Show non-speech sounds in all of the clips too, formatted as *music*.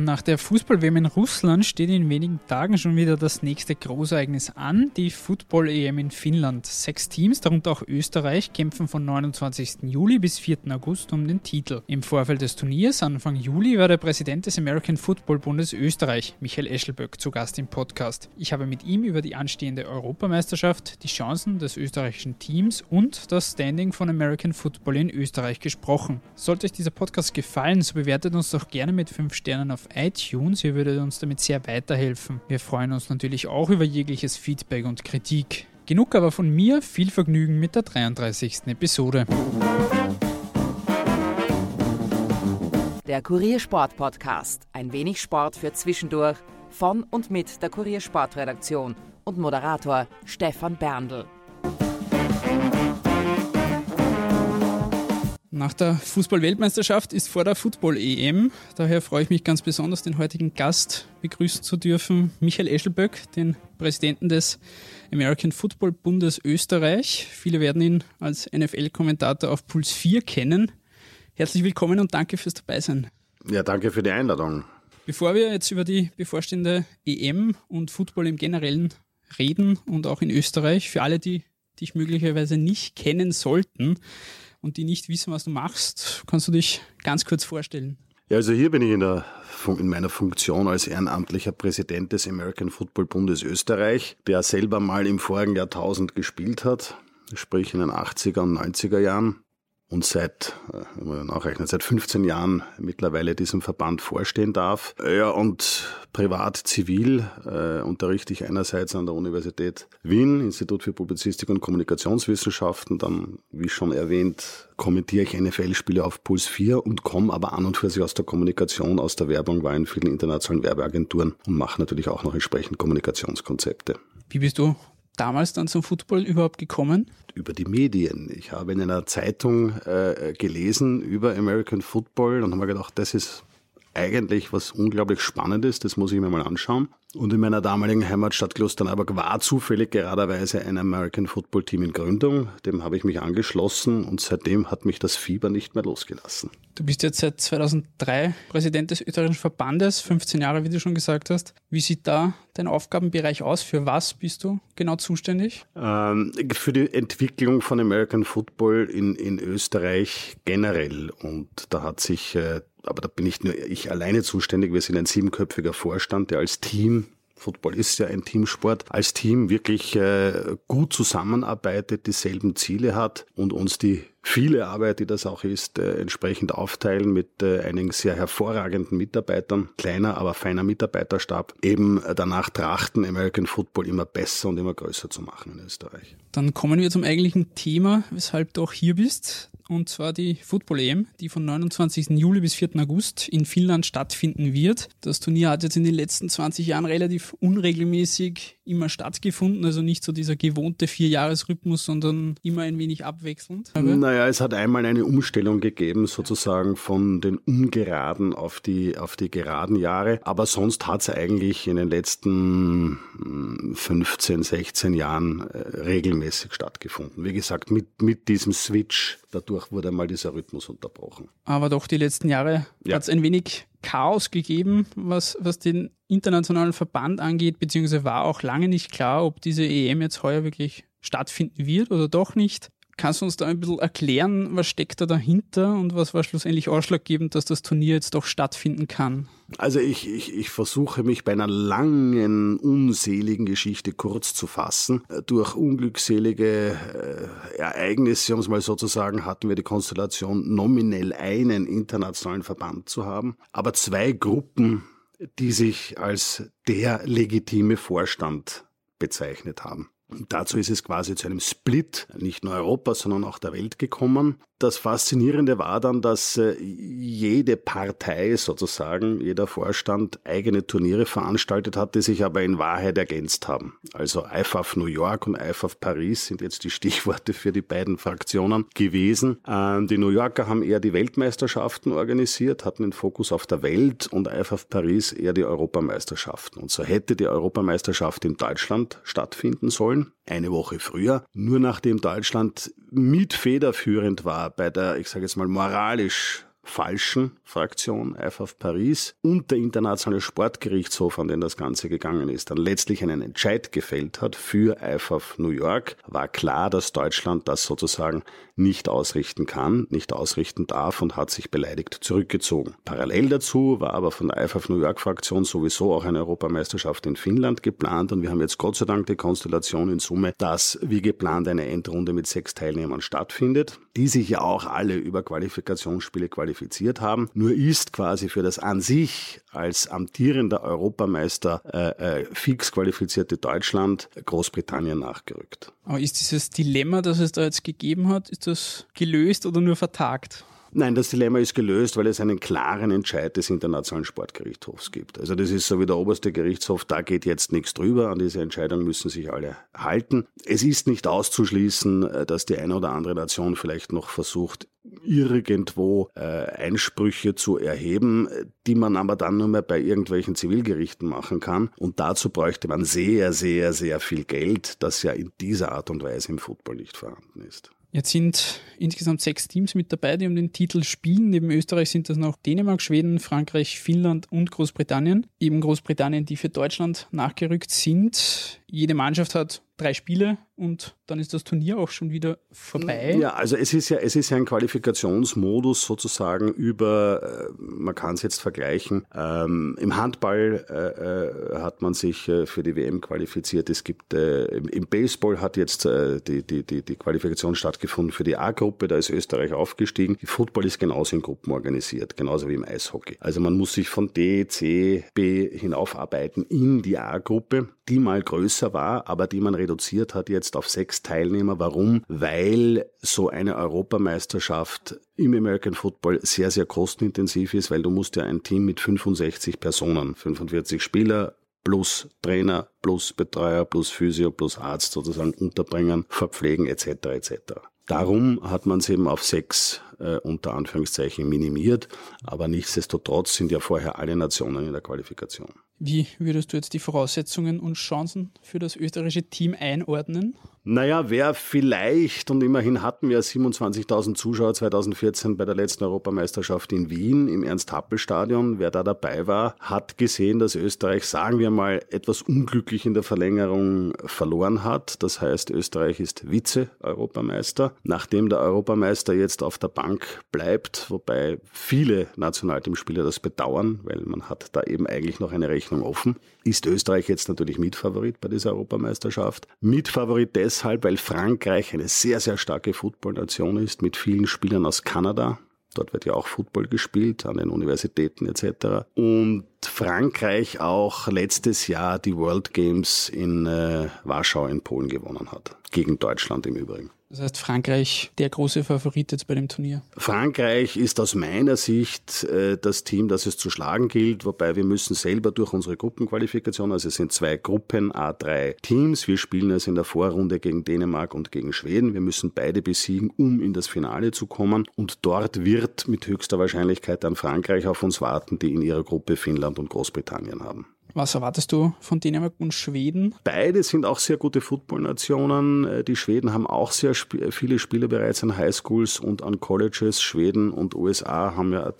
Nach der Fußball-WM in Russland steht in wenigen Tagen schon wieder das nächste Großereignis an, die Football-EM in Finnland. Sechs Teams, darunter auch Österreich, kämpfen von 29. Juli bis 4. August um den Titel. Im Vorfeld des Turniers, Anfang Juli, war der Präsident des American Football Bundes Österreich, Michael Eschelböck, zu Gast im Podcast. Ich habe mit ihm über die anstehende Europameisterschaft, die Chancen des österreichischen Teams und das Standing von American Football in Österreich gesprochen. Sollte euch dieser Podcast gefallen, so bewertet uns doch gerne mit 5 Sternen auf iTunes. Ihr würdet uns damit sehr weiterhelfen. Wir freuen uns natürlich auch über jegliches Feedback und Kritik. Genug aber von mir, viel Vergnügen mit der 33. Episode. Der Kuriersport Podcast. Ein wenig Sport für zwischendurch. Von und mit der Kuriersportredaktion und Moderator Stefan Berndl. Nach der Fußball-Weltmeisterschaft ist vor der Football-EM. Daher freue ich mich ganz besonders, den heutigen Gast begrüßen zu dürfen, Michael Eschelböck, den Präsidenten des American Football Bundes Österreich. Viele werden ihn als NFL-Kommentator auf Puls 4 kennen. Herzlich willkommen und danke fürs Dabeisein. Ja, danke für die Einladung. Bevor wir jetzt über die bevorstehende EM und Football im Generellen reden und auch in Österreich, für alle, die dich möglicherweise nicht kennen sollten, und die nicht wissen, was du machst, kannst du dich ganz kurz vorstellen? Ja, also hier bin ich in, der, in meiner Funktion als ehrenamtlicher Präsident des American Football Bundes Österreich, der selber mal im vorigen Jahrtausend gespielt hat, sprich in den 80er und 90er Jahren und seit, äh, wenn man nachrechnet, seit 15 Jahren mittlerweile diesem Verband vorstehen darf. Ja, und privat, zivil äh, unterrichte ich einerseits an der Universität Wien, Institut für Publizistik und Kommunikationswissenschaften, dann, wie schon erwähnt, kommentiere ich NFL-Spiele auf Puls 4 und komme aber an und für sich aus der Kommunikation, aus der Werbung, war in vielen internationalen Werbeagenturen und mache natürlich auch noch entsprechend Kommunikationskonzepte. Wie bist du damals dann zum Football überhaupt gekommen? Über die Medien. Ich habe in einer Zeitung äh, gelesen über American Football und habe mir gedacht, das ist eigentlich was unglaublich Spannendes, das muss ich mir mal anschauen. Und in meiner damaligen Heimatstadt Klosterneuburg war zufällig geraderweise ein American Football Team in Gründung. Dem habe ich mich angeschlossen und seitdem hat mich das Fieber nicht mehr losgelassen. Du bist jetzt seit 2003 Präsident des österreichischen Verbandes, 15 Jahre, wie du schon gesagt hast. Wie sieht da dein Aufgabenbereich aus? Für was bist du genau zuständig? Ähm, für die Entwicklung von American Football in, in Österreich generell. Und da hat sich äh, aber da bin nicht nur ich alleine zuständig. Wir sind ein siebenköpfiger Vorstand, der als Team Football ist ja ein Teamsport, als Team wirklich äh, gut zusammenarbeitet, dieselben Ziele hat und uns die viele Arbeit, die das auch ist, äh, entsprechend aufteilen mit äh, einigen sehr hervorragenden Mitarbeitern, kleiner, aber feiner Mitarbeiterstab, eben äh, danach trachten, American Football immer besser und immer größer zu machen in Österreich. Dann kommen wir zum eigentlichen Thema, weshalb du auch hier bist und zwar die Football EM, die von 29. Juli bis 4. August in Finnland stattfinden wird. Das Turnier hat jetzt in den letzten 20 Jahren relativ unregelmäßig immer stattgefunden, also nicht so dieser gewohnte Vierjahresrhythmus, sondern immer ein wenig abwechselnd. Naja, es hat einmal eine Umstellung gegeben, sozusagen von den ungeraden auf die, auf die geraden Jahre, aber sonst hat es eigentlich in den letzten 15, hm, 16 Jahren äh, regelmäßig stattgefunden. Wie gesagt, mit, mit diesem Switch dadurch wurde mal dieser Rhythmus unterbrochen. Aber doch die letzten Jahre ja. hat es ein wenig Chaos gegeben, was, was den internationalen Verband angeht, beziehungsweise war auch lange nicht klar, ob diese EM jetzt heuer wirklich stattfinden wird oder doch nicht. Kannst du uns da ein bisschen erklären, was steckt da dahinter und was war schlussendlich ausschlaggebend, dass das Turnier jetzt doch stattfinden kann? Also ich, ich, ich versuche mich bei einer langen, unseligen Geschichte kurz zu fassen. Durch unglückselige äh, Ereignisse, um es mal so zu sagen, hatten wir die Konstellation, nominell einen internationalen Verband zu haben, aber zwei Gruppen, die sich als der legitime Vorstand bezeichnet haben. Und dazu ist es quasi zu einem Split, nicht nur Europas, sondern auch der Welt gekommen. Das Faszinierende war dann, dass äh, jede Partei sozusagen, jeder Vorstand eigene Turniere veranstaltet hat, die sich aber in Wahrheit ergänzt haben. Also IFAF New York und IFAF Paris sind jetzt die *laughs* Stichworte für die beiden Fraktionen gewesen. Ähm, die New Yorker haben eher die Weltmeisterschaften organisiert, hatten den Fokus auf der Welt und IFAF Paris eher die Europameisterschaften. Und so hätte die Europameisterschaft in Deutschland stattfinden sollen eine Woche früher, nur nachdem Deutschland mit federführend war bei der, ich sage jetzt mal, moralisch falschen Fraktion IFAF Paris und der Internationale Sportgerichtshof, an den das Ganze gegangen ist, dann letztlich einen Entscheid gefällt hat für IFAF New York, war klar, dass Deutschland das sozusagen nicht ausrichten kann, nicht ausrichten darf und hat sich beleidigt zurückgezogen. Parallel dazu war aber von der IFAF New York Fraktion sowieso auch eine Europameisterschaft in Finnland geplant und wir haben jetzt Gott sei Dank die Konstellation in Summe, dass wie geplant eine Endrunde mit sechs Teilnehmern stattfindet, die sich ja auch alle über Qualifikationsspiele qualifiziert haben. Nur ist quasi für das an sich als amtierender Europameister äh, äh, fix qualifizierte Deutschland Großbritannien nachgerückt. Aber ist dieses Dilemma, das es da jetzt gegeben hat, ist das gelöst oder nur vertagt? Nein, das Dilemma ist gelöst, weil es einen klaren Entscheid des Internationalen Sportgerichtshofs gibt. Also das ist so wie der oberste Gerichtshof, da geht jetzt nichts drüber. An diese Entscheidung müssen sich alle halten. Es ist nicht auszuschließen, äh, dass die eine oder andere Nation vielleicht noch versucht, irgendwo äh, Einsprüche zu erheben, die man aber dann nur mehr bei irgendwelchen Zivilgerichten machen kann. Und dazu bräuchte man sehr, sehr, sehr viel Geld, das ja in dieser Art und Weise im Football nicht vorhanden ist. Jetzt sind insgesamt sechs Teams mit dabei, die um den Titel spielen. Neben Österreich sind das noch Dänemark, Schweden, Frankreich, Finnland und Großbritannien. Eben Großbritannien, die für Deutschland nachgerückt sind. Jede Mannschaft hat drei Spiele und dann ist das Turnier auch schon wieder vorbei. Ja, also es ist ja, es ist ja ein Qualifikationsmodus sozusagen über, äh, man kann es jetzt vergleichen. Ähm, Im Handball äh, äh, hat man sich äh, für die WM qualifiziert. Es gibt äh, im, Baseball hat jetzt die, die, die, die Qualifikation stattgefunden für die A-Gruppe, da ist Österreich aufgestiegen. Football ist genauso in Gruppen organisiert, genauso wie im Eishockey. Also man muss sich von D, C, B hinaufarbeiten in die A-Gruppe, die mal größer war, aber die man reduziert hat jetzt auf sechs Teilnehmer. Warum? Weil so eine Europameisterschaft im American Football sehr, sehr kostenintensiv ist, weil du musst ja ein Team mit 65 Personen, 45 Spieler, plus Trainer, plus Betreuer, plus Physio, plus Arzt sozusagen unterbringen, verpflegen etc. etc. Darum hat man es eben auf sechs äh, unter Anführungszeichen minimiert, aber nichtsdestotrotz sind ja vorher alle Nationen in der Qualifikation. Wie würdest du jetzt die Voraussetzungen und Chancen für das österreichische Team einordnen? Naja, wer vielleicht, und immerhin hatten wir 27.000 Zuschauer 2014 bei der letzten Europameisterschaft in Wien im Ernst-Happel-Stadion, wer da dabei war, hat gesehen, dass Österreich, sagen wir mal, etwas unglücklich in der Verlängerung verloren hat. Das heißt, Österreich ist Vize-Europameister. Nachdem der Europameister jetzt auf der Bank bleibt, wobei viele Nationalteamspieler das bedauern, weil man hat da eben eigentlich noch eine Rechnung offen, ist Österreich jetzt natürlich Mitfavorit bei dieser Europameisterschaft. Mitfavorit deshalb, weil Frankreich eine sehr, sehr starke Footballnation ist mit vielen Spielern aus Kanada. Dort wird ja auch Football gespielt an den Universitäten etc. Und Frankreich auch letztes Jahr die World Games in äh, Warschau in Polen gewonnen hat. Gegen Deutschland im Übrigen. Das heißt, Frankreich der große Favorit jetzt bei dem Turnier? Frankreich ist aus meiner Sicht äh, das Team, das es zu schlagen gilt, wobei wir müssen selber durch unsere Gruppenqualifikation, also es sind zwei Gruppen, A3 Teams, wir spielen es in der Vorrunde gegen Dänemark und gegen Schweden, wir müssen beide besiegen, um in das Finale zu kommen und dort wird mit höchster Wahrscheinlichkeit dann Frankreich auf uns warten, die in ihrer Gruppe Finnland und Großbritannien haben. Was erwartest du von Dänemark und Schweden? Beide sind auch sehr gute Footballnationen. Äh, die Schweden haben auch sehr sp viele Spieler bereits an Highschools und an Colleges. Schweden und USA haben ja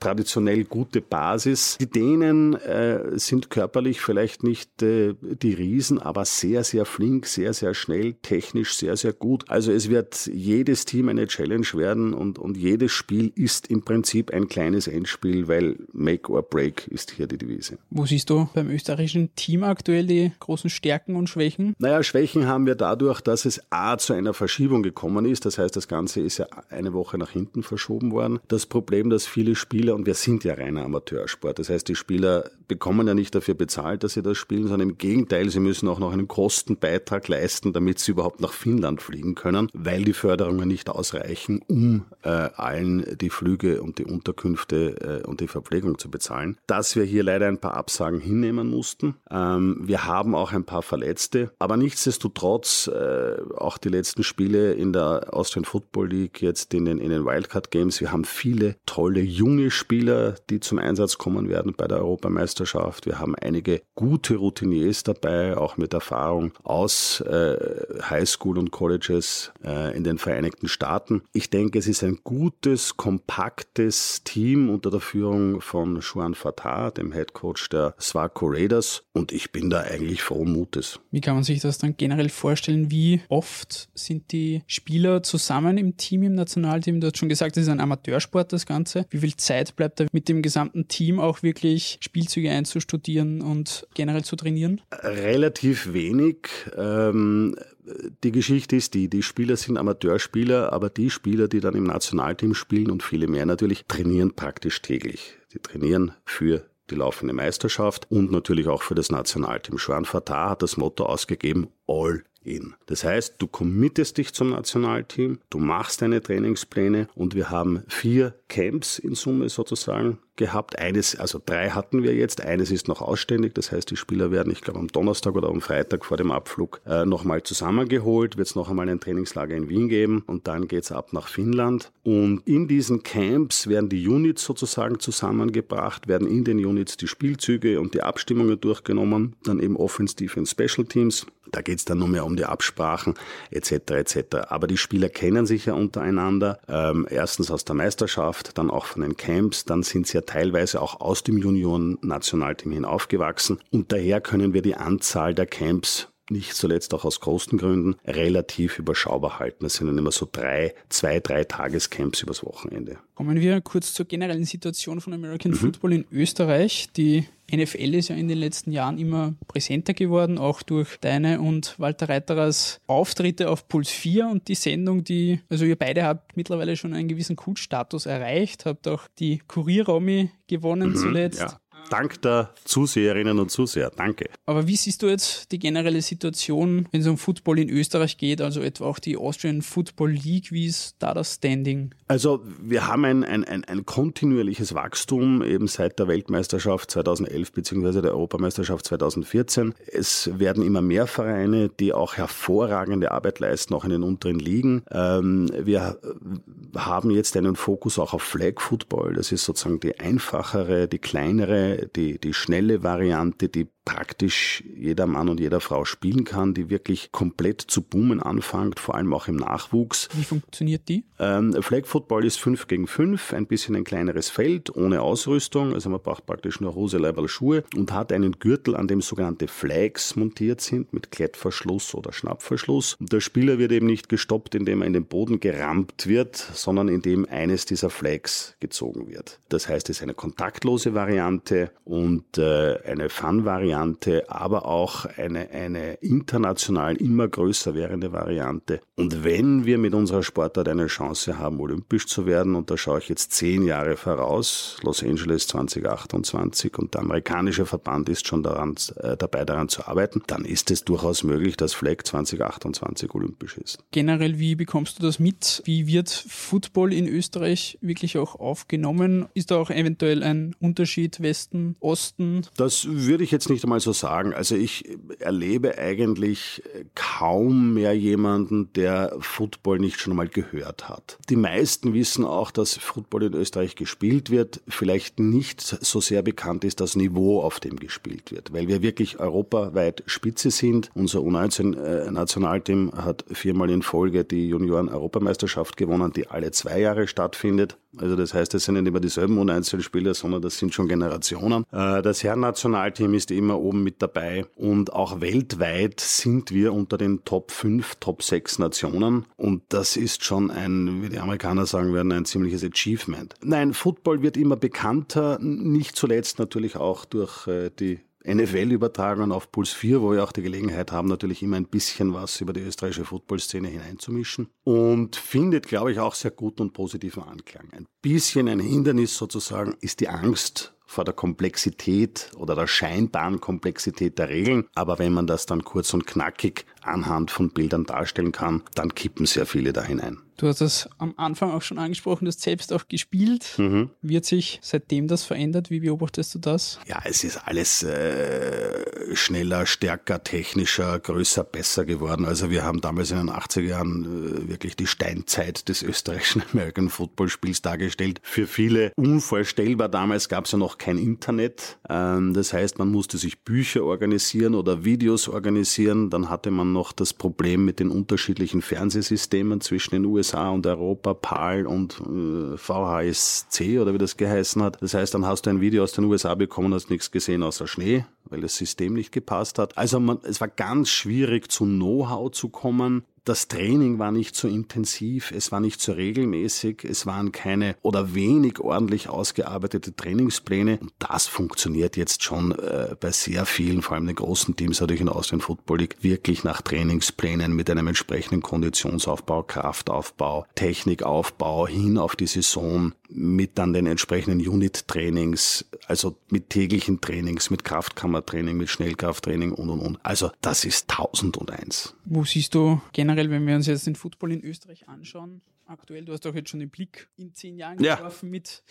traditionell gute Basis. Die Dänen äh, sind körperlich vielleicht nicht äh, die Riesen, aber sehr, sehr flink, sehr, sehr schnell, technisch sehr, sehr gut. Also es wird jedes Team eine Challenge werden und, und jedes Spiel ist im Prinzip ein kleines Endspiel, weil Make or Break ist hier die Devise. Wo siehst du beim österreichischen Team aktuell die großen Stärken und Schwächen? Naja, Schwächen haben wir dadurch, dass es A zu einer Verschiebung gekommen ist. Das heißt, das Ganze ist ja eine Woche nach hinten verschoben worden. Das Problem, dass viele Spieler, und wir sind ja reiner Amateursport, das heißt, die Spieler bekommen ja nicht dafür bezahlt, dass sie das spielen, sondern im Gegenteil, sie müssen auch noch einen Kostenbeitrag leisten, damit sie überhaupt nach Finnland fliegen können, weil die Förderungen nicht ausreichen, um äh, allen die Flüge und die Unterkünfte äh, und die Verpflegung zu bezahlen. Dass wir hier leider ein paar Absagen sozusagen hinnehmen mussten. Ähm, wir haben auch ein paar Verletzte, aber nichtsdestotrotz äh, auch die letzten Spiele in der Austrian Football League, jetzt in den, in den Wildcard Games. Wir haben viele tolle junge Spieler, die zum Einsatz kommen werden bei der Europameisterschaft. Wir haben einige gute Routiniers dabei, auch mit Erfahrung aus äh, Highschool und Colleges äh, in den Vereinigten Staaten. Ich denke, es ist ein gutes, kompaktes Team unter der Führung von Juan Fatah, dem Head Coach der Swaco Raiders. Und ich bin da eigentlich frohen Mutes. Wie kann man sich das dann generell vorstellen? Wie oft sind die Spieler zusammen im Team, im Nationalteam? Du hast schon gesagt, es ist ein Amateursport, das Ganze. Wie viel Zeit bleibt da mit dem gesamten Team auch wirklich Spielzüge einzustudieren und generell zu trainieren? Relativ wenig. Ähm die Geschichte ist die, die Spieler sind Amateurspieler, aber die Spieler, die dann im Nationalteam spielen und viele mehr natürlich, trainieren praktisch täglich. Die trainieren für die laufende Meisterschaft und natürlich auch für das Nationalteam. Schwan Fatah hat das Motto ausgegeben, All in. Das heißt, du committest dich zum Nationalteam, du machst deine Trainingspläne und wir haben vier Camps in Summe sozusagen gehabt. Eines, also drei hatten wir jetzt, eines ist noch ausständig, das heißt, die Spieler werden, ich glaube, am Donnerstag oder am Freitag vor dem Abflug äh, nochmal zusammengeholt, wird es noch einmal ein Trainingslager in Wien geben und dann geht es ab nach Finnland. Und in diesen Camps werden die Units sozusagen zusammengebracht, werden in den Units die Spielzüge und die Abstimmungen durchgenommen, dann eben Offense, Defense, Special Teams da geht es dann nur mehr um die Absprachen etc. etc. Aber die Spieler kennen sich ja untereinander. Ähm, erstens aus der Meisterschaft, dann auch von den Camps. Dann sind sie ja teilweise auch aus dem Junioren-Nationalteam hinaufgewachsen. Und daher können wir die Anzahl der Camps nicht zuletzt auch aus Kostengründen, relativ überschaubar halten. Das sind dann immer so drei, zwei, drei Tagescamps übers Wochenende. Kommen wir kurz zur generellen Situation von American mhm. Football in Österreich. Die NFL ist ja in den letzten Jahren immer präsenter geworden, auch durch deine und Walter Reiterers Auftritte auf Puls 4 und die Sendung, die, also ihr beide habt mittlerweile schon einen gewissen Kultstatus erreicht, habt auch die Kurier-Romy gewonnen mhm, zuletzt. Ja. Dank der Zuseherinnen und Zuseher. Danke. Aber wie siehst du jetzt die generelle Situation, wenn es um Football in Österreich geht, also etwa auch die Austrian Football League? Wie ist da das Standing? Also wir haben ein, ein, ein, ein kontinuierliches Wachstum eben seit der Weltmeisterschaft 2011 bzw. der Europameisterschaft 2014. Es werden immer mehr Vereine, die auch hervorragende Arbeit leisten, auch in den unteren Ligen. Ähm, wir haben jetzt einen Fokus auch auf Flag Football. Das ist sozusagen die einfachere, die kleinere die, die schnelle Variante, die praktisch jeder Mann und jeder Frau spielen kann, die wirklich komplett zu boomen anfängt, vor allem auch im Nachwuchs. Wie funktioniert die? Ähm, Flag Football ist 5 gegen 5, ein bisschen ein kleineres Feld, ohne Ausrüstung, also man braucht praktisch nur Hose, Leiberl, Schuhe und hat einen Gürtel, an dem sogenannte Flags montiert sind, mit Klettverschluss oder Schnappverschluss. Und der Spieler wird eben nicht gestoppt, indem er in den Boden gerammt wird, sondern indem eines dieser Flags gezogen wird. Das heißt, es ist eine kontaktlose Variante und äh, eine Fun-Variante, Variante, aber auch eine, eine international immer größer werdende Variante. Und wenn wir mit unserer Sportart eine Chance haben, olympisch zu werden, und da schaue ich jetzt zehn Jahre voraus, Los Angeles 2028 und der amerikanische Verband ist schon daran, äh, dabei daran zu arbeiten, dann ist es durchaus möglich, dass Fleck 2028 olympisch ist. Generell, wie bekommst du das mit? Wie wird Football in Österreich wirklich auch aufgenommen? Ist da auch eventuell ein Unterschied Westen, Osten? Das würde ich jetzt nicht mal so sagen. Also ich erlebe eigentlich kaum mehr jemanden, der Football nicht schon mal gehört hat. Die meisten wissen auch, dass Football in Österreich gespielt wird. Vielleicht nicht so sehr bekannt ist das Niveau, auf dem gespielt wird, weil wir wirklich europaweit Spitze sind. Unser U19-Nationalteam hat viermal in Folge die Junioren-Europameisterschaft gewonnen, die alle zwei Jahre stattfindet. Also das heißt, es sind nicht immer dieselben U19-Spieler, sondern das sind schon Generationen. Äh, das Herren-Nationalteam ist immer oben mit dabei und auch weltweit sind wir unter den Top 5, Top 6 Nationen und das ist schon ein, wie die Amerikaner sagen werden, ein ziemliches Achievement. Nein, Football wird immer bekannter, nicht zuletzt natürlich auch durch äh, die NFL-Übertragungen auf Puls 4, wo wir auch die Gelegenheit haben, natürlich immer ein bisschen was über die österreichische Footballszene hineinzumischen. Und findet, glaube ich, auch sehr guten und positiven Anklang. Ein bisschen ein Hindernis sozusagen ist die Angst vor der Komplexität oder der scheinbaren Komplexität der Regeln. Aber wenn man das dann kurz und knackig anhand von Bildern darstellen kann, dann kippen sehr viele da hinein. Du hast das am Anfang auch schon angesprochen, du hast selbst auch gespielt. Mhm. Wird sich seitdem das verändert? Wie beobachtest du das? Ja, es ist alles äh, schneller, stärker, technischer, größer, besser geworden. Also wir haben damals in den 80er Jahren äh, wirklich die Steinzeit des *laughs* österreichischen American Football Spiels dargestellt. Für viele unvorstellbar. Damals gab es ja noch kein Internet. Ähm, das heißt, man musste sich Bücher organisieren oder Videos organisieren. Dann hatte man noch das Problem mit den unterschiedlichen Fernsehsystemen zwischen den USA und Europa, PAL und äh, VHSC oder wie das geheißen hat. Das heißt, dann hast du ein Video aus den USA bekommen, hast nichts gesehen außer Schnee, weil das System nicht gepasst hat. Also man, es war ganz schwierig zu Know-how zu kommen. Das Training war nicht so intensiv, es war nicht so regelmäßig, es waren keine oder wenig ordentlich ausgearbeitete Trainingspläne. Und das funktioniert jetzt schon äh, bei sehr vielen, vor allem den großen Teams natürlich in Austrian Football League, wirklich nach Trainingsplänen mit einem entsprechenden Konditionsaufbau, Kraftaufbau, Technikaufbau hin auf die Saison mit dann den entsprechenden Unit-Trainings, also mit täglichen Trainings, mit Kraftkammertraining, mit Schnellkrafttraining und und und. Also das ist tausend und eins. Wo siehst du generell, wenn wir uns jetzt den Football in Österreich anschauen, aktuell, du hast doch jetzt schon den Blick in zehn Jahren ja. geworfen mit,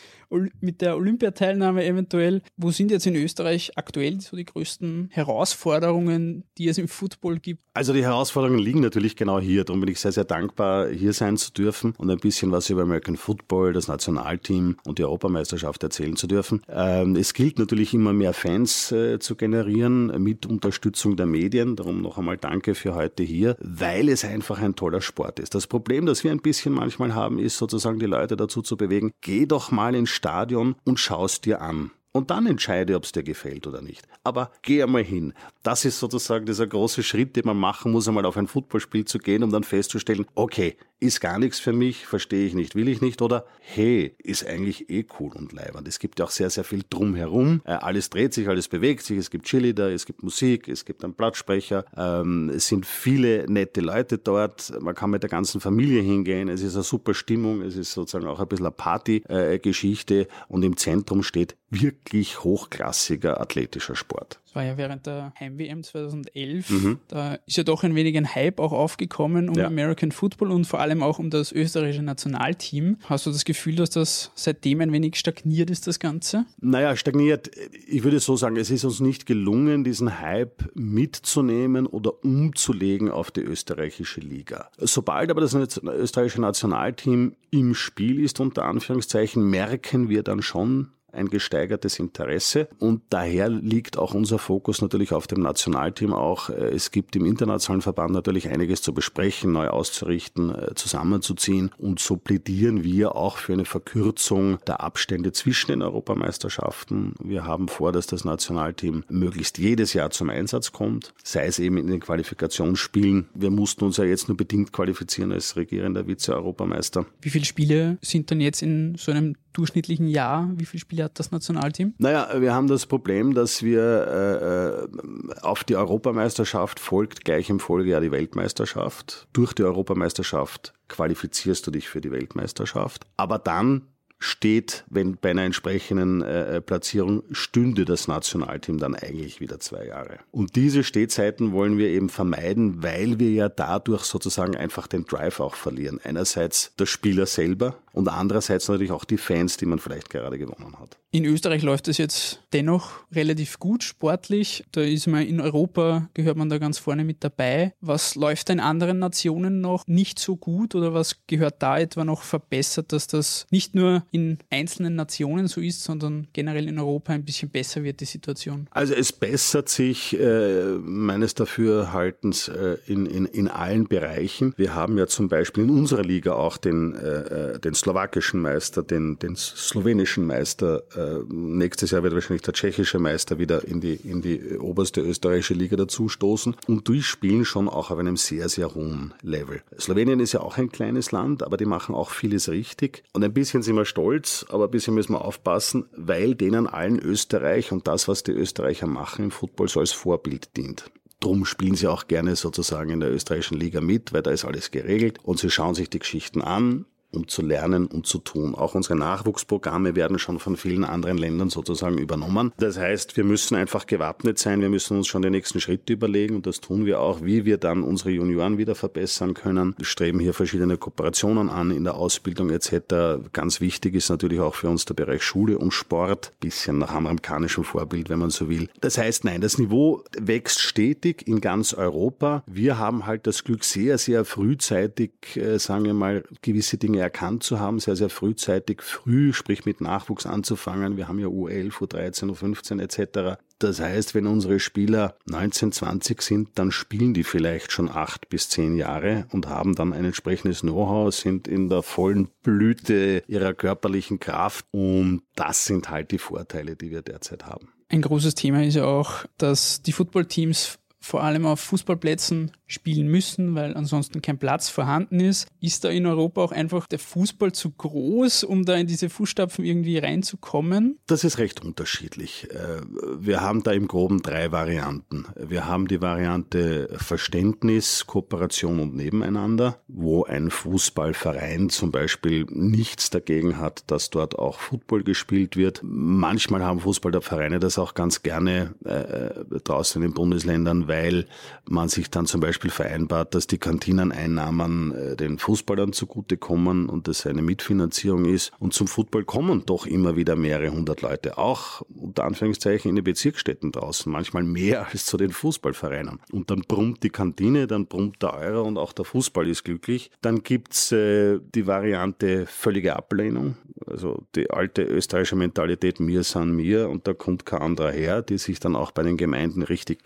mit der Olympiateilnahme eventuell. Wo sind jetzt in Österreich aktuell so die größten Herausforderungen, die es im Football gibt? Also die Herausforderungen liegen natürlich genau hier. Darum bin ich sehr, sehr dankbar, hier sein zu dürfen und ein bisschen was über American Football, das Nationalteam und die Europameisterschaft erzählen zu dürfen. Ähm, es gilt natürlich immer mehr Fans äh, zu generieren mit Unterstützung der Medien. Darum noch einmal danke für heute hier, weil es einfach ein toller Sport ist. Das Problem, das wir ein bisschen mal manchmal haben, ist sozusagen die Leute dazu zu bewegen, geh doch mal ins Stadion und schaust dir an. Und dann entscheide, ob es dir gefällt oder nicht. Aber geh einmal hin. Das ist sozusagen dieser große Schritt, den man machen muss, einmal auf ein Footballspiel zu gehen, um dann festzustellen, okay, ist gar nichts für mich, verstehe ich nicht, will ich nicht oder hey, ist eigentlich eh cool und leibend. Es gibt ja auch sehr, sehr viel drumherum. Äh, alles dreht sich, alles bewegt sich, es gibt Cheerleader, es gibt Musik, es gibt einen Plattsprecher, ähm, es sind viele nette Leute dort, man kann mit der ganzen Familie hingehen, es ist eine super Stimmung, es ist sozusagen auch ein bisschen eine Partygeschichte und im Zentrum steht wirklich hochklassiger athletischer Sport. Das war ja während der Heim-WM 2011. Mhm. Da ist ja doch ein wenig ein Hype auch aufgekommen um ja. American Football und vor allem auch um das österreichische Nationalteam. Hast du das Gefühl, dass das seitdem ein wenig stagniert ist, das Ganze? Naja, stagniert. Ich würde so sagen, es ist uns nicht gelungen, diesen Hype mitzunehmen oder umzulegen auf die österreichische Liga. Sobald aber das österreichische Nationalteam im Spiel ist, unter Anführungszeichen, merken wir dann schon, ein gesteigertes Interesse und daher liegt auch unser Fokus natürlich auf dem Nationalteam auch. Äh, es gibt im internationalen Verband natürlich einiges zu besprechen, neu auszurichten, äh, zusammenzuziehen und so plädieren wir auch für eine Verkürzung der Abstände zwischen den Europameisterschaften. Wir haben vor, dass das Nationalteam möglichst jedes Jahr zum Einsatz kommt, sei es eben in den Qualifikationsspielen. Wir mussten uns ja jetzt nur bedingt qualifizieren als regierender Vize-Europameister. Wie viele Spiele sind dann jetzt in so einem durchschnittlichen Jahr? Wie viele Spiele hat das Nationalteam? Naja, wir haben das Problem, dass wir äh, äh, auf die Europameisterschaft folgt gleich im Folgejahr die Weltmeisterschaft. Durch die Europameisterschaft qualifizierst du dich für die Weltmeisterschaft. Aber dann steht, wenn bei einer entsprechenden äh, Platzierung stünde das Nationalteam dann eigentlich wieder zwei Jahre. Und diese Stehzeiten wollen wir eben vermeiden, weil wir ja dadurch sozusagen einfach den Drive auch verlieren. Einerseits der Spieler selber, und andererseits natürlich auch die Fans, die man vielleicht gerade gewonnen hat. In Österreich läuft es jetzt dennoch relativ gut sportlich. Da ist man in Europa, gehört man da ganz vorne mit dabei. Was läuft in anderen Nationen noch nicht so gut oder was gehört da etwa noch verbessert, dass das nicht nur in einzelnen Nationen so ist, sondern generell in Europa ein bisschen besser wird, die Situation? Also es bessert sich äh, meines Dafürhaltens äh, in, in, in allen Bereichen. Wir haben ja zum Beispiel in unserer Liga auch den, äh, äh den slowakischen Meister, den, den slowenischen Meister. Nächstes Jahr wird wahrscheinlich der tschechische Meister wieder in die, in die oberste österreichische Liga dazustoßen. Und die spielen schon auch auf einem sehr, sehr hohen Level. Slowenien ist ja auch ein kleines Land, aber die machen auch vieles richtig. Und ein bisschen sind wir stolz, aber ein bisschen müssen wir aufpassen, weil denen allen Österreich und das, was die Österreicher machen im Football, so als Vorbild dient. Drum spielen sie auch gerne sozusagen in der österreichischen Liga mit, weil da ist alles geregelt und sie schauen sich die Geschichten an um zu lernen und zu tun. Auch unsere Nachwuchsprogramme werden schon von vielen anderen Ländern sozusagen übernommen. Das heißt, wir müssen einfach gewappnet sein, wir müssen uns schon die nächsten Schritte überlegen und das tun wir auch, wie wir dann unsere Junioren wieder verbessern können. Wir streben hier verschiedene Kooperationen an in der Ausbildung etc. Ganz wichtig ist natürlich auch für uns der Bereich Schule und Sport, bisschen nach amerikanischem Vorbild, wenn man so will. Das heißt, nein, das Niveau wächst stetig in ganz Europa. Wir haben halt das Glück, sehr, sehr frühzeitig, äh, sagen wir mal, gewisse Dinge erkannt zu haben, sehr, sehr frühzeitig, früh, sprich mit Nachwuchs anzufangen. Wir haben ja U11, U13, U15 etc. Das heißt, wenn unsere Spieler 19, 20 sind, dann spielen die vielleicht schon acht bis zehn Jahre und haben dann ein entsprechendes Know-how, sind in der vollen Blüte ihrer körperlichen Kraft und das sind halt die Vorteile, die wir derzeit haben. Ein großes Thema ist ja auch, dass die Footballteams vor allem auf Fußballplätzen spielen müssen, weil ansonsten kein Platz vorhanden ist. Ist da in Europa auch einfach der Fußball zu groß, um da in diese Fußstapfen irgendwie reinzukommen? Das ist recht unterschiedlich. Äh, wir haben da im Groben drei Varianten. Wir haben die Variante Verständnis, Kooperation und Nebeneinander, wo ein Fußballverein zum Beispiel nichts dagegen hat, dass dort auch Football gespielt wird. Manchmal haben Fußballvereine das auch ganz gerne äh, draußen in den Bundesländern, weil man sich dann zum Beispiel vereinbart, dass die Kantineneinnahmen äh, den Fußballern zugutekommen und das eine Mitfinanzierung ist. Und zum Football kommen doch immer wieder mehrere hundert Leute, auch unter Anführungszeichen in den Bezirksstädten draußen, manchmal mehr als zu den Fußballvereinen. Und dann brummt die Kantine, dann brummt der Euro und auch der Fußball ist glücklich. Dann gibt's äh, die Variante völlige Ablehnung, also die alte österreichische Mentalität, mir san mir und da kommt kein anderer her, die sich dann auch bei den Gemeinden richtig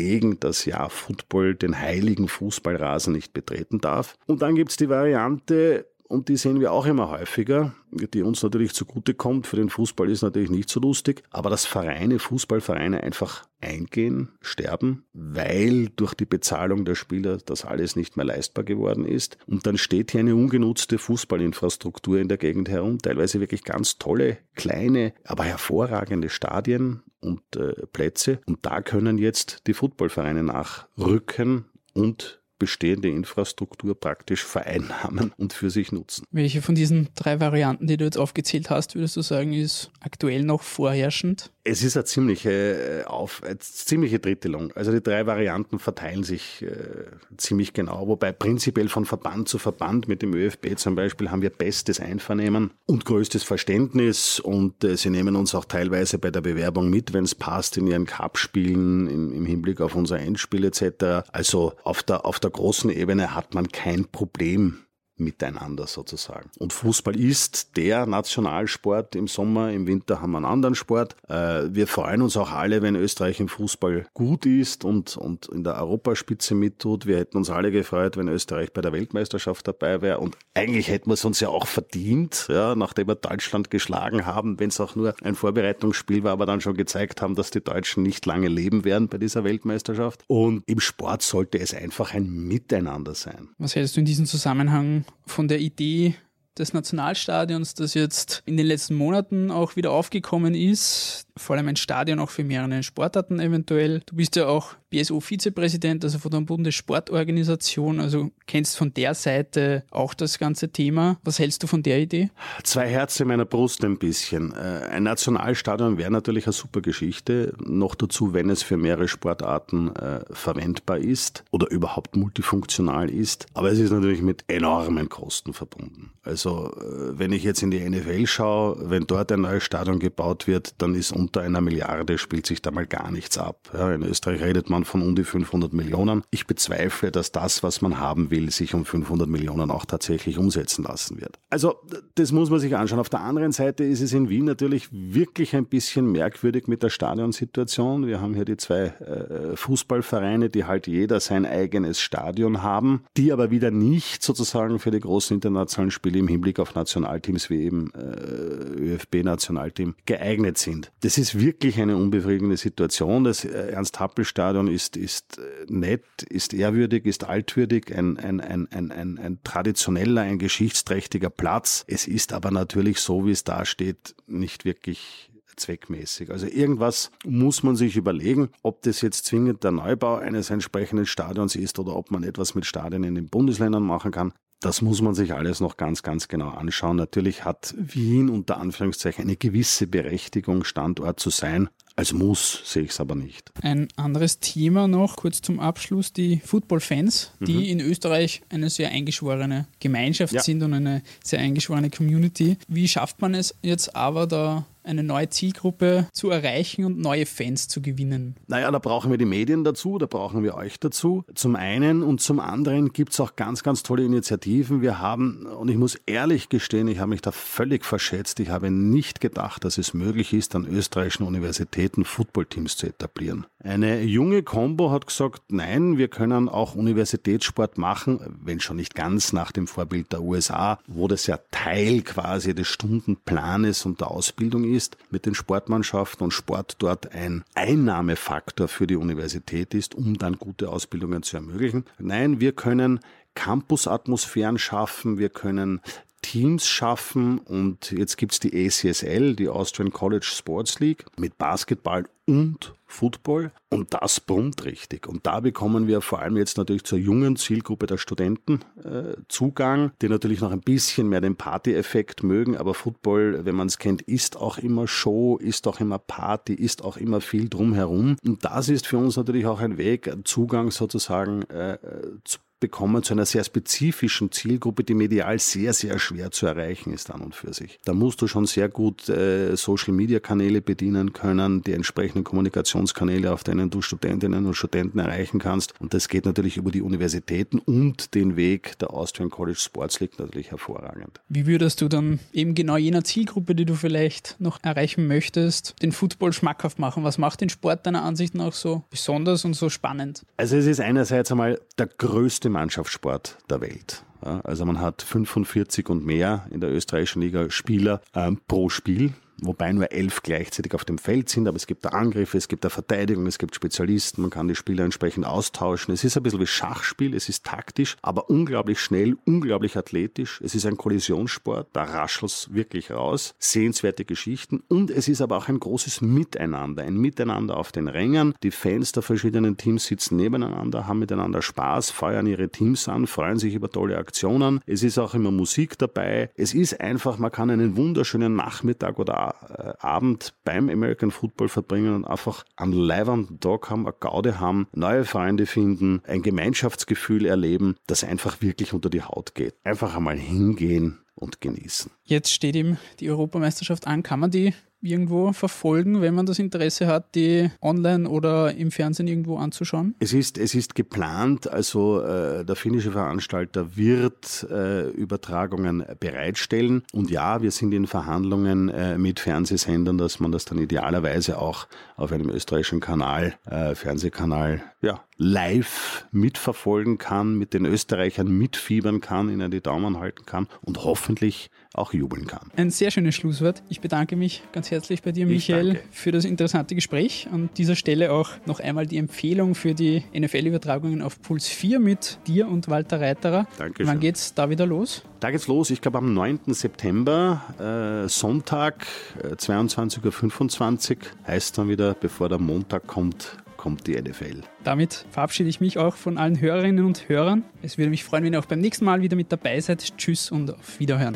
querlegen, dass ja Football den heiligen Fußballrasen nicht betreten darf. Und dann gibt es die Variante, und die sehen wir auch immer häufiger, die uns natürlich zugutekommt. Für den Fußball ist natürlich nicht so lustig, aber dass Vereine, Fußballvereine einfach eingehen, sterben, weil durch die Bezahlung der Spieler das alles nicht mehr leistbar geworden ist. Und dann steht hier eine ungenutzte Fußballinfrastruktur in der Gegend herum, teilweise wirklich ganz tolle, kleine, aber hervorragende Stadien und äh, Plätze. Und da können jetzt die Footballvereine nachrücken und bestehende Infrastruktur praktisch vereinnahmen und für sich nutzen. Welche von diesen drei Varianten, die du jetzt aufgezählt hast, würdest du sagen, ist aktuell noch vorherrschend? Es ist eine ziemliche, äh, auf, eine ziemliche Drittelung. Also die drei Varianten verteilen sich äh, ziemlich genau, wobei prinzipiell von Verband zu Verband mit dem ÖFB zum Beispiel haben wir bestes Einvernehmen und größtes Verständnis und äh, sie nehmen uns auch teilweise bei der Bewerbung mit, wenn es passt, in ihren Cup-Spielen im, im Hinblick auf unser Endspiel etc. Also auf der, auf der großen Ebene hat man kein Problem miteinander sozusagen. Und Fußball ist der Nationalsport im Sommer, im Winter haben wir einen anderen Sport. Äh, wir freuen uns auch alle, wenn Österreich im Fußball gut ist und, und in der Europaspitze mittut. Wir hätten uns alle gefreut, wenn Österreich bei der Weltmeisterschaft dabei wäre. Und eigentlich hätten wir es uns ja auch verdient, ja, nachdem wir Deutschland geschlagen haben, wenn es auch nur ein Vorbereitungsspiel war, aber dann schon gezeigt haben, dass die Deutschen nicht lange leben werden bei dieser Weltmeisterschaft. Und im Sport sollte es einfach ein Miteinander sein. Was hältst du in diesem Zusammenhang von der Idee des Nationalstadions, das jetzt in den letzten Monaten auch wieder aufgekommen ist, vor allem ein Stadion auch für mehrere Sportarten eventuell. Du bist ja auch BSO-Vizepräsident, also von der Bundessportorganisation, also kennst von der Seite auch das ganze Thema. Was hältst du von der Idee? Zwei Herzen in meiner Brust ein bisschen. Äh, ein Nationalstadion wäre natürlich eine super Geschichte, noch dazu, wenn es für mehrere Sportarten äh, verwendbar ist oder überhaupt multifunktional ist. Aber es ist natürlich mit enormen Kosten verbunden. Also äh, wenn ich jetzt in die NFL schaue, wenn dort ein neues Stadion gebaut wird, dann ist unter einer Milliarde spielt sich da mal gar nichts ab. Ja, in Österreich redet man von um die 500 Millionen. Ich bezweifle, dass das, was man haben will, sich um 500 Millionen auch tatsächlich umsetzen lassen wird. Also das muss man sich anschauen. Auf der anderen Seite ist es in Wien natürlich wirklich ein bisschen merkwürdig mit der Stadionsituation. Wir haben hier die zwei äh, Fußballvereine, die halt jeder sein eigenes Stadion haben, die aber wieder nicht sozusagen für die großen internationalen Spiele im Hinblick auf Nationalteams wie eben äh, ÖFB-Nationalteam geeignet sind. Das ist wirklich eine unbefriedigende Situation. Das äh, Ernst-Happel-Stadion ist, ist äh, nett, ist ehrwürdig, ist altwürdig, ein, ein, ein, ein, ein, ein traditioneller, ein geschichtsträchtiger Platz. Es ist aber natürlich so, wie es da steht, nicht wirklich zweckmäßig. Also irgendwas muss man sich überlegen, ob das jetzt zwingend der Neubau eines entsprechenden Stadions ist oder ob man etwas mit Stadien in den Bundesländern machen kann. Das muss man sich alles noch ganz, ganz genau anschauen. Natürlich hat Wien unter Anführungszeichen eine gewisse Berechtigung, Standort zu sein. Als Muss sehe ich es aber nicht. Ein anderes Thema noch, kurz zum Abschluss, die Football-Fans, die mhm. in Österreich eine sehr eingeschworene Gemeinschaft ja. sind und eine sehr eingeschworene Community. Wie schafft man es jetzt aber da eine neue Zielgruppe zu erreichen und neue Fans zu gewinnen? Naja, da brauchen wir die Medien dazu, da brauchen wir euch dazu. Zum einen und zum anderen gibt es auch ganz, ganz tolle Initiativen. Wir haben, und ich muss ehrlich gestehen, ich habe mich da völlig verschätzt. Ich habe nicht gedacht, dass es möglich ist, an österreichischen Universitäten Footballteams zu etablieren. Eine junge Combo hat gesagt, nein, wir können auch Universitätssport machen, wenn schon nicht ganz nach dem Vorbild der USA, wo das ja Teil quasi des Stundenplanes und der Ausbildung ist mit den Sportmannschaften und Sport dort ein Einnahmefaktor für die Universität ist, um dann gute Ausbildungen zu ermöglichen. Nein, wir können Campusatmosphären schaffen, wir können Teams schaffen und jetzt gibt's die ACSL, die Austrian College Sports League, mit Basketball und Football und das brummt richtig. Und da bekommen wir vor allem jetzt natürlich zur jungen Zielgruppe der Studenten äh, Zugang, die natürlich noch ein bisschen mehr den Party-Effekt mögen, aber Football, wenn man es kennt, ist auch immer Show, ist auch immer Party, ist auch immer viel drumherum. Und das ist für uns natürlich auch ein Weg, Zugang sozusagen äh, zu bekommen zu einer sehr spezifischen Zielgruppe, die medial sehr, sehr schwer zu erreichen ist an und für sich. Da musst du schon sehr gut äh, Social-Media-Kanäle bedienen können, die entsprechenden Kommunikationskanäle, auf denen du Studentinnen und Studenten erreichen kannst. Und das geht natürlich über die Universitäten und den Weg der Austrian College Sports League natürlich hervorragend. Wie würdest du dann eben genau jener Zielgruppe, die du vielleicht noch erreichen möchtest, den Football schmackhaft machen? Was macht den Sport deiner Ansicht nach so besonders und so spannend? Also es ist einerseits einmal der größte Mannschaftssport der Welt. Also man hat 45 und mehr in der österreichischen Liga Spieler ähm, pro Spiel wobei nur elf gleichzeitig auf dem Feld sind, aber es gibt da Angriffe, es gibt da Verteidigung, es gibt Spezialisten, man kann die Spieler entsprechend austauschen. Es ist ein bisschen wie Schachspiel, es ist taktisch, aber unglaublich schnell, unglaublich athletisch. Es ist ein Kollisionssport, da raschelt's wirklich raus. Sehenswerte Geschichten und es ist aber auch ein großes Miteinander, ein Miteinander auf den Rängen. Die Fans der verschiedenen Teams sitzen nebeneinander, haben miteinander Spaß, feuern ihre Teams an, freuen sich über tolle Aktionen. Es ist auch immer Musik dabei. Es ist einfach, man kann einen wunderschönen Nachmittag oder äh, Abend beim American Football verbringen und einfach einen leibernden Tag haben, eine Gaude haben, neue Freunde finden, ein Gemeinschaftsgefühl erleben, das einfach wirklich unter die Haut geht. Einfach einmal hingehen und genießen. Jetzt steht ihm die Europameisterschaft an. Kann man die irgendwo verfolgen, wenn man das Interesse hat, die online oder im Fernsehen irgendwo anzuschauen? Es ist, es ist geplant, also äh, der finnische Veranstalter wird äh, Übertragungen bereitstellen. Und ja, wir sind in Verhandlungen äh, mit Fernsehsendern, dass man das dann idealerweise auch auf einem österreichischen Kanal, äh, Fernsehkanal, ja, live mitverfolgen kann, mit den Österreichern mitfiebern kann, ihnen die Daumen halten kann und hoffentlich auch jubeln kann. Ein sehr schönes Schlusswort. Ich bedanke mich ganz herzlich bei dir, Michael, für das interessante Gespräch. An dieser Stelle auch noch einmal die Empfehlung für die NFL-Übertragungen auf Puls 4 mit dir und Walter Reiterer. Danke. Wann geht's da wieder los? Da geht's los, ich glaube am 9. September, äh, Sonntag, äh, 22.25 Uhr, heißt dann wieder, bevor der Montag kommt, kommt die NFL. Damit verabschiede ich mich auch von allen Hörerinnen und Hörern. Es würde mich freuen, wenn ihr auch beim nächsten Mal wieder mit dabei seid. Tschüss und auf Wiederhören.